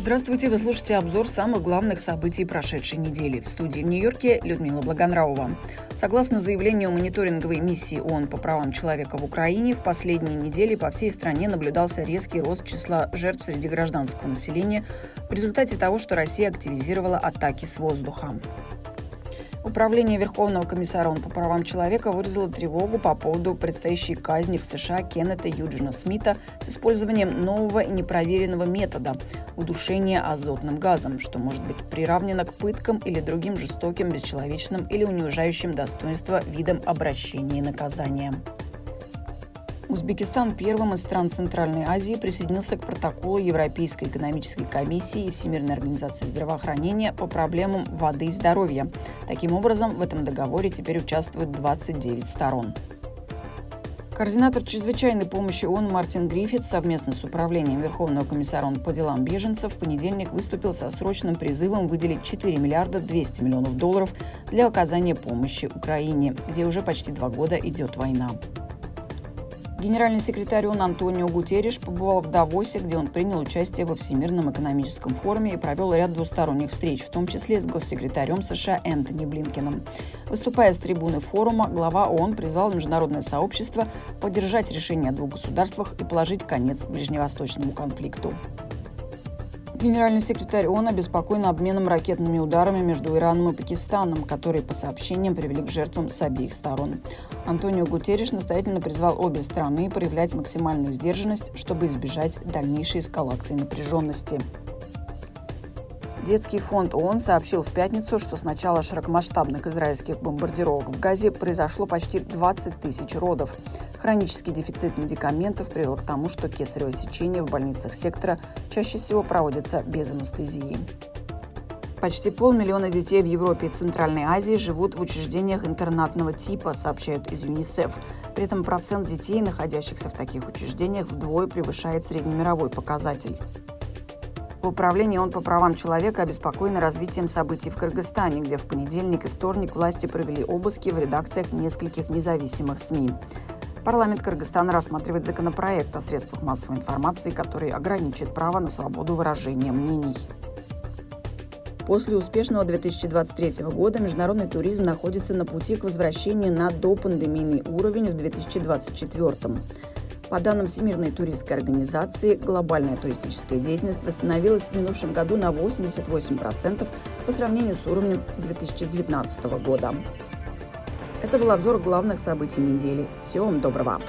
Здравствуйте, вы слушаете обзор самых главных событий прошедшей недели. В студии в Нью-Йорке Людмила Благонравова. Согласно заявлению мониторинговой миссии ООН по правам человека в Украине, в последние недели по всей стране наблюдался резкий рост числа жертв среди гражданского населения в результате того, что Россия активизировала атаки с воздуха. Управление Верховного комиссара ООН по правам человека выразило тревогу по поводу предстоящей казни в США Кеннета Юджина Смита с использованием нового и непроверенного метода – удушения азотным газом, что может быть приравнено к пыткам или другим жестоким, бесчеловечным или унижающим достоинство видам обращения и наказания. Узбекистан первым из стран Центральной Азии присоединился к протоколу Европейской экономической комиссии и Всемирной организации здравоохранения по проблемам воды и здоровья. Таким образом, в этом договоре теперь участвуют 29 сторон. Координатор чрезвычайной помощи ООН Мартин Гриффит совместно с Управлением Верховного комиссара ООН по делам беженцев в понедельник выступил со срочным призывом выделить 4 миллиарда 200 миллионов долларов для оказания помощи Украине, где уже почти два года идет война. Генеральный секретарь ООН Антонио Гутерриш побывал в Давосе, где он принял участие во Всемирном экономическом форуме и провел ряд двусторонних встреч, в том числе с госсекретарем США Энтони Блинкеном. Выступая с трибуны форума, глава ООН призвал международное сообщество поддержать решение о двух государствах и положить конец ближневосточному конфликту. Генеральный секретарь ООН обеспокоен обменом ракетными ударами между Ираном и Пакистаном, которые, по сообщениям, привели к жертвам с обеих сторон. Антонио Гутерриш настоятельно призвал обе страны проявлять максимальную сдержанность, чтобы избежать дальнейшей эскалации напряженности. Детский фонд ООН сообщил в пятницу, что с начала широкомасштабных израильских бомбардировок в Газе произошло почти 20 тысяч родов. Хронический дефицит медикаментов привел к тому, что кесарево сечение в больницах сектора чаще всего проводится без анестезии. Почти полмиллиона детей в Европе и Центральной Азии живут в учреждениях интернатного типа, сообщают из ЮНИСЕФ. При этом процент детей, находящихся в таких учреждениях, вдвое превышает среднемировой показатель. В управлении ООН по правам человека обеспокоены развитием событий в Кыргызстане, где в понедельник и вторник власти провели обыски в редакциях нескольких независимых СМИ. Парламент Кыргызстана рассматривает законопроект о средствах массовой информации, который ограничит право на свободу выражения мнений. После успешного 2023 года международный туризм находится на пути к возвращению на допандемийный уровень в 2024. По данным Всемирной туристской организации, глобальная туристическая деятельность восстановилась в минувшем году на 88% по сравнению с уровнем 2019 года. Это был обзор главных событий недели. Всего вам доброго!